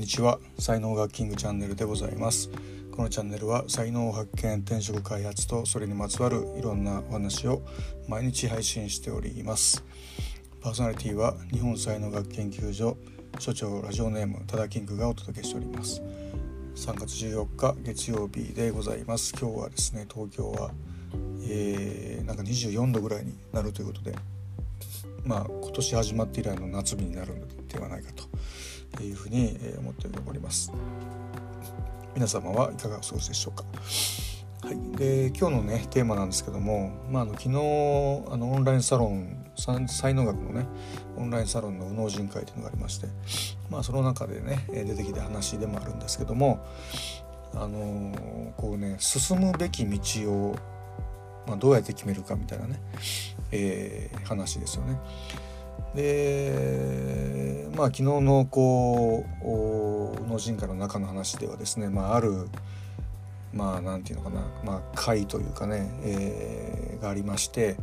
んにちは。才能学キングチャンネルでございます。このチャンネルは才能発見転職開発とそれにまつわるいろんなお話を毎日配信しております。パーソナリティは日本才能学研究所所長ラジオネーム多田キングがお届けしております。3月14日月曜日でございます。今日はですね東京は、えー、なんか24度ぐらいになるということでまあ今年始まって以来の夏日になるのではないかと。いうふうに思っております。皆様はいかがお過ごしでしょうか？はい、で今日のねテーマなんですけども、まあ、あの昨日あのオンラインサロン才能学のねオンラインサロンの右脳人会というのがありまして、まあ、その中でね出てきた話でもあるんですけどもあのこうね進むべき道を、まあ、どうやって決めるかみたいなね、えー、話ですよね。でまあ昨日のこう脳人会の中の話ではですね、まあ、あるまあ何て言うのかな、まあ、会というかね、えー、がありまして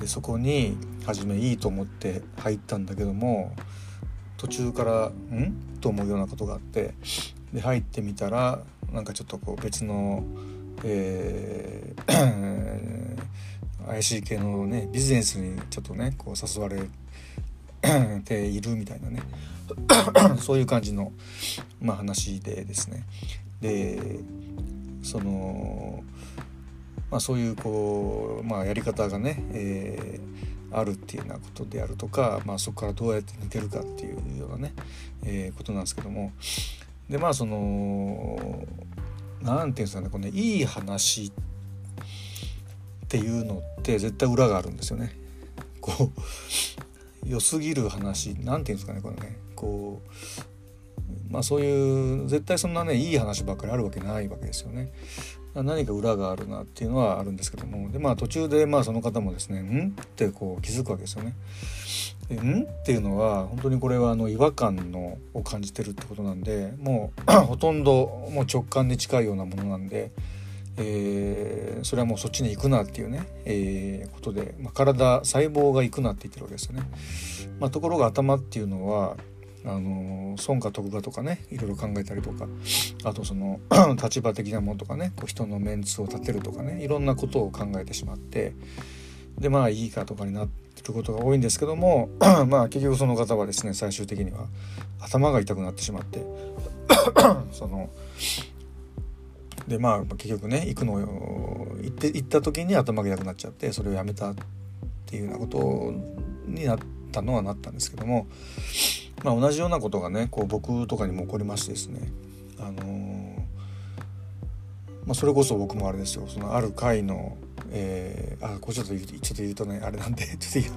でそこに初めいいと思って入ったんだけども途中から「ん?」と思うようなことがあってで入ってみたらなんかちょっとこう別の、えー、怪しい系のねビジネスにちょっとねこう誘われ ているみたいなね。そういう感じの、まあ、話でですね。でその、まあ、そういうこう、まあ、やり方がね、えー、あるっていうようなことであるとか、まあ、そこからどうやって抜けるかっていうようなね、えー、ことなんですけども。でまあその何て言うんですかねこの、ね、いい話っていうのって絶対裏があるんですよね。こう良すぎる話何て言うんですかねこれねこうまあそういう絶対そんなねいい話ばっかりあるわけないわけですよね。何か裏があるなっていうのはあるんですけどもでまあ途中でまあその方もですね「ん?」ってこう気づくわけですよね。でん？っていうのは本当にこれはあの違和感のを感じてるってことなんでもう ほとんどもう直感に近いようなものなんで、えー、それはもうそっちに行くなっていうね、えー、ことで、まあ、体細胞が行くなって言ってるわけですよね。まあ、ところが頭っていうのはあの損か得かとかねいろいろ考えたりとかあとその 立場的なものとかねこう人のメンツを立てるとかねいろんなことを考えてしまってでまあいいかとかになってることが多いんですけども まあ結局その方はですね最終的には頭が痛くなってしまって そのでまあ結局ね行くのを行って行った時に頭が痛くなっちゃってそれをやめたっていうようなことになったのはなったんですけども、まあ、同じようなことがねこう僕とかにも起こりましてですね。あのー、まあ、それこそ僕もあれですよ。そのある会のえー、あこれちょっとちょっと言うとねあれなんで ちょっと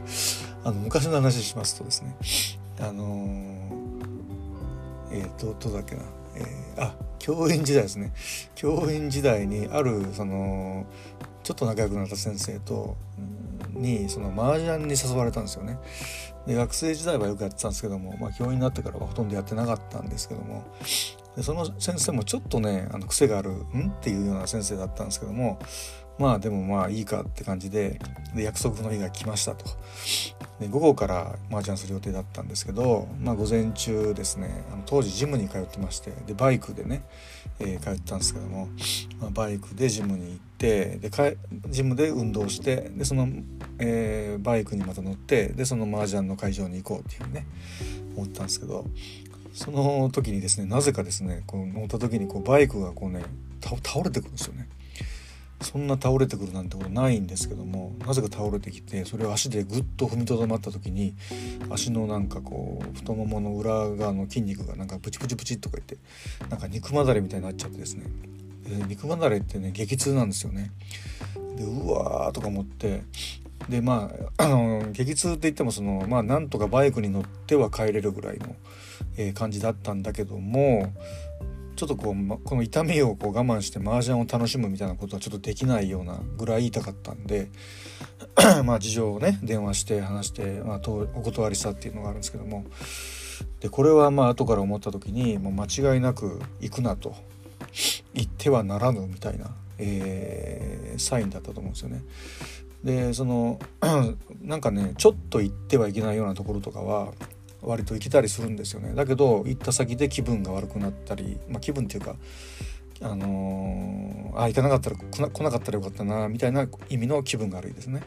あの昔の話しますとですね。あのー、えっ、ー、とどうだっけな、えー、あ教員時代ですね教員時代にあるそのちょっと仲良くなった先生とにその麻雀に誘われたんですよね。で学生時代はよくやってたんですけども、まあ、教員になってからはほとんどやってなかったんですけどもでその先生もちょっとねあの癖がある「ん?」っていうような先生だったんですけどもまあでもまあいいかって感じでで約束の日が来ましたとで午後から麻雀する予定だったんですけど、まあ、午前中ですねあの当時ジムに通ってましてでバイクでね、えー、通ってたんですけども、まあ、バイクでジムに行ってでかジムで運動してでその、えー、バイクにまた乗ってでその麻雀の会場に行こうっていうね思ったんですけどその時にですねなぜかですねこう乗った時にこうバイクがこうね倒れてくるんですよね。そんな倒れてくるなんてことないんですけどもなぜか倒れてきてそれを足でぐっと踏みとどまった時に足のなんかこう太ももの裏側の筋肉がなんかプチプチプチとか言ってなんか肉まだれみたいになっちゃってですねで肉まだれってね激痛なんですよね。でうわーとか思ってでまああの激痛って言ってもそのまあなんとかバイクに乗っては帰れるぐらいの、えー、感じだったんだけどもちょっとこうこの痛みをこう我慢して麻雀を楽しむみたいなことはちょっとできないようなぐらい痛かったんで まあ事情をね電話して話して、まあ、お断りしたっていうのがあるんですけどもでこれはまあ後から思った時にもう間違いなく行くなと言ってはならぬみたいな、えー、サインだったと思うんですよね。でその なんかねちょっと行ってはいけないようなところとかは割と行けたりするんですよねだけど行った先で気分が悪くなったり、まあ、気分っていうかあのー、あ行かなかったら来な来なかったらよかったなみたいな意味の気分が悪いですね。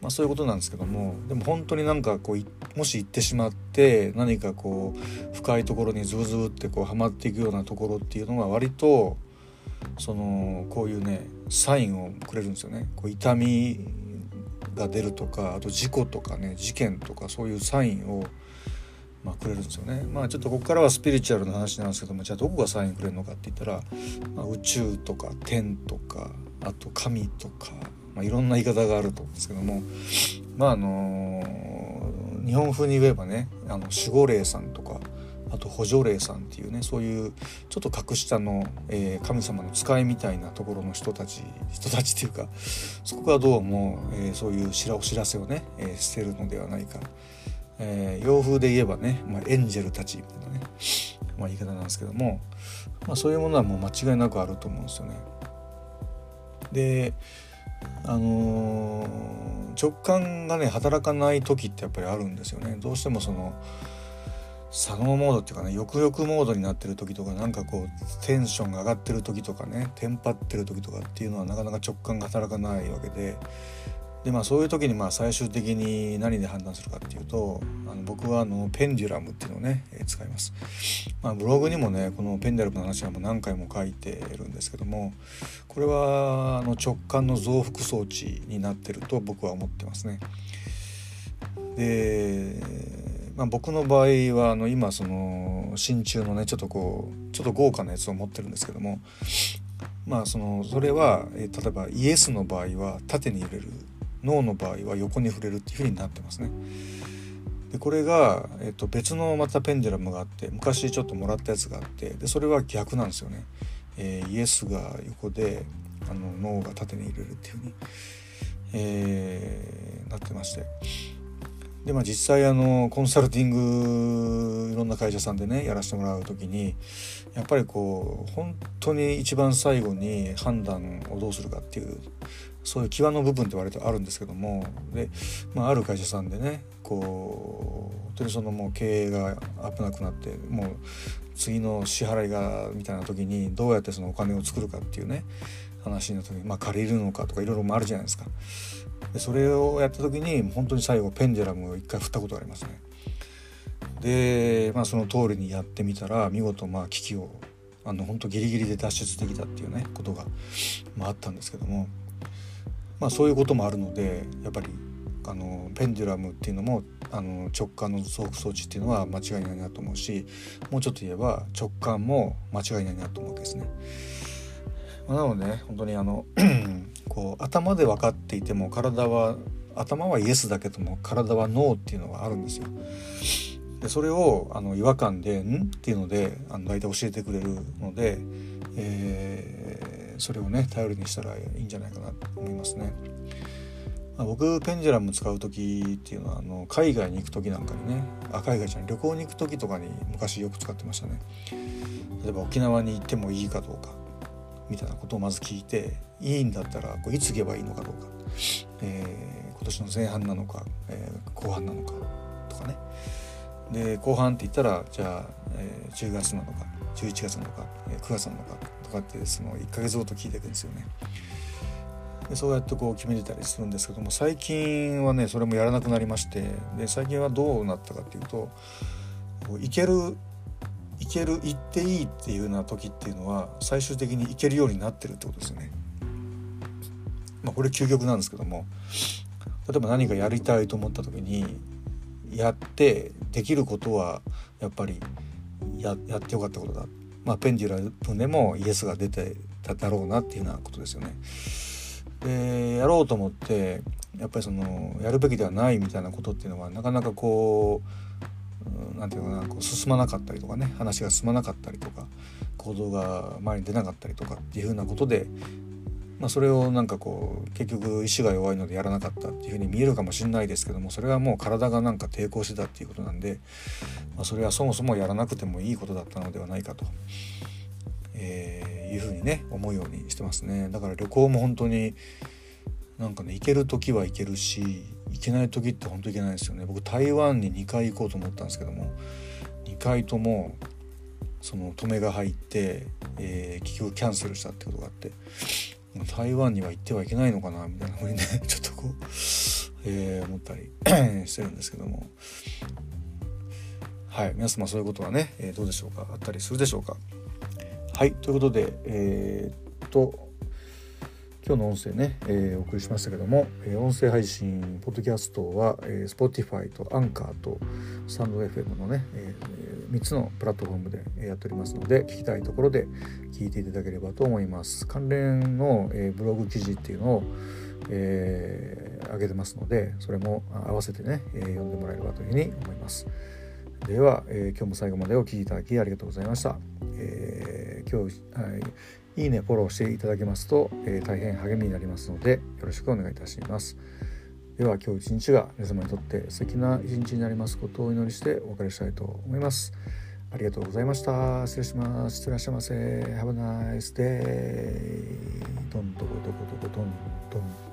まあ、そういうことなんですけどもでも本当になんかこうもし行ってしまって何かこう深いところにズブズブってこうはまっていくようなところっていうのは割とそのこういうねサインをくれるんですよね。こう痛みが出るとかあと事故とかね事件とかそういうサインをまあ、くれるんですよね。まあちょっとここからはスピリチュアルな話なんですけどもじゃあどこがサインくれるのかって言ったら、まあ、宇宙とか天とかあと神とか、まあ、いろんな言い方があると思うんですけどもまああのー、日本風に言えばねあの守護霊さんとかあと補助霊さんっていうねそういうちょっと格下の、えー、神様の使いみたいなところの人たち人たちっていうかそこがどうも、えー、そういう知らお知らせをね、えー、してるのではないかえー、洋風で言えばね、まあ、エンジェルたちみたいなね、まあ、言い方なんですけども、まあ、そういうものはもう間違いなくあると思うんですよね。であのー、直感がね働かない時ってやっぱりあるんですよね。どうしてもその左脳モードっていうかね抑々モードになってる時とかなんかこうテンションが上がってる時とかねテンパってる時とかっていうのはなかなか直感が働かないわけででまあそういう時にまあ最終的に何で判断するかっていうとあの僕はあのペンデュラムっていうのをね、えー、使います、まあ、ブログにもねこのペンデュラムの話はもう何回も書いてるんですけどもこれはあの直感の増幅装置になってると僕は思ってますね。で、まあ、僕の場合はあの今その真鍮のねちょっとこうちょっと豪華なやつを持ってるんですけどもまあそのそれは、えー、例えばイエスの場合は縦に揺れる脳の場合は横に触れるっていうふうになってますね。でこれが、えっと、別のまたペンデュラムがあって昔ちょっともらったやつがあってでそれは逆なんですよね。えー、イエスが横であの脳が縦に入れるっていうふうに、えー、なってましてでまあ実際あのコンサルティングいろんな会社さんでねやらせてもらう時にやっぱりこう本当に一番最後に判断をどうするかっていうそういう際の部分って割とあるんですけどもで、まあ、ある会社さんでねこう本当にそのもう経営が危なくなってもう次の支払いがみたいな時にどうやってそのお金を作るかっていうね話になった時に、まあ、借りるのかとかいろいろもあるじゃないですか。でそれをやった時に本当に最後ペンデラムを一回振ったことがありますね。で、まあ、その通りにやってみたら見事まあ危機をあの本当ギリギリで脱出できたっていうねことが、まあ、あったんですけどもまあ、そういうこともあるのでやっぱりあのペンデュラムっていうのもあの直感の増幅装置っていうのは間違いないなと思うしもうちょっと言えば直感も間違いないなと思うわけですね。なのでね本当にあの こう頭で分かっていても体は頭はイエスだけども体はノーっていうのがあるんですよ。でそれをあの違和感で「ん?」っていうのであの大体教えてくれるので、えそれをね頼りにしたらいいんじゃないかなと思いますね。まあ、僕ペンジュラム使う時っていうのはあの海外に行く時なんかにねあ海外じゃない旅行に行く時とかに昔よく使ってましたね。例えば沖縄に行ってもいいかどうかみたいなことをまず聞いていいんだったらこういつ行けばいいのかどうか、えー、今年の前半なのか、えー、後半なのかとかねで後半って言ったらじゃあ、えー、10月なのか11月なのか、え、9月なのかとかってその1ヶ月ごと聞いていくんですよね。でそうやってこう決めてたりするんですけども最近はねそれもやらなくなりましてで最近はどうなったかっていうと行ける行ける行っていいっていうような時っていうのは最終的に行けるようになってるってことですよね。まあ、これ究極なんですけども例えば何かやりたいと思った時にやってできることはやっぱりややってよかったことだまあ、ペンデュラムでもイエスが出てただろうなっていうようなことですよね。でやろうと思ってやっぱりそのやるべきではないみたいなことっていうのはなかなかこう何て言うかなこう進まなかったりとかね話が進まなかったりとか行動が前に出なかったりとかっていうふうなことでまあ、それをなんかこう結局意志が弱いのでやらなかったっていうふうに見えるかもしれないですけどもそれはもう体がなんか抵抗してたっていうことなんで、まあ、それはそもそもやらなくてもいいことだったのではないかと、えー、いうふうにね思うようにしてますね。だから旅行も本当になんかね行ける時は行けるし行けない時って本当行けないですよね。僕台湾に2回行こうと思ったんですけども2回ともその止めが入って、えー、結局キャンセルしたってことがあって。台湾には行ってはいけないのかなみたいなふうにね ちょっとこう、えー、思ったり してるんですけども。はい皆様そういうことはね、えー、どうでしょうかあったりするでしょうか。はいということでえー、っと今日の音声ね、えー、お送りしましたけども、えー、音声配信ポッドキャストは、えー、Spotify とアンカーとスタンド FM のね、えー、3つのプラットフォームでやっておりますので聞きたいところで聞いていただければと思います。関連の、え、ブログ記事っていうのを、えー、上げてますのでそれも合わせてね、え、読んでもらえればというふうに思います。では、えー、今日も最後までお聴きいただきありがとうございました、えー、今日、はいいいね、フォローしていただけますと、えー、大変励みになりますので、よろしくお願いいたします。では今日一日が皆様にとって素敵な一日になりますことをお祈りしてお別れしたいと思います。ありがとうございました。失礼します。いってらっしゃいませ。Have a nice day. どんどこどこどこどんどん。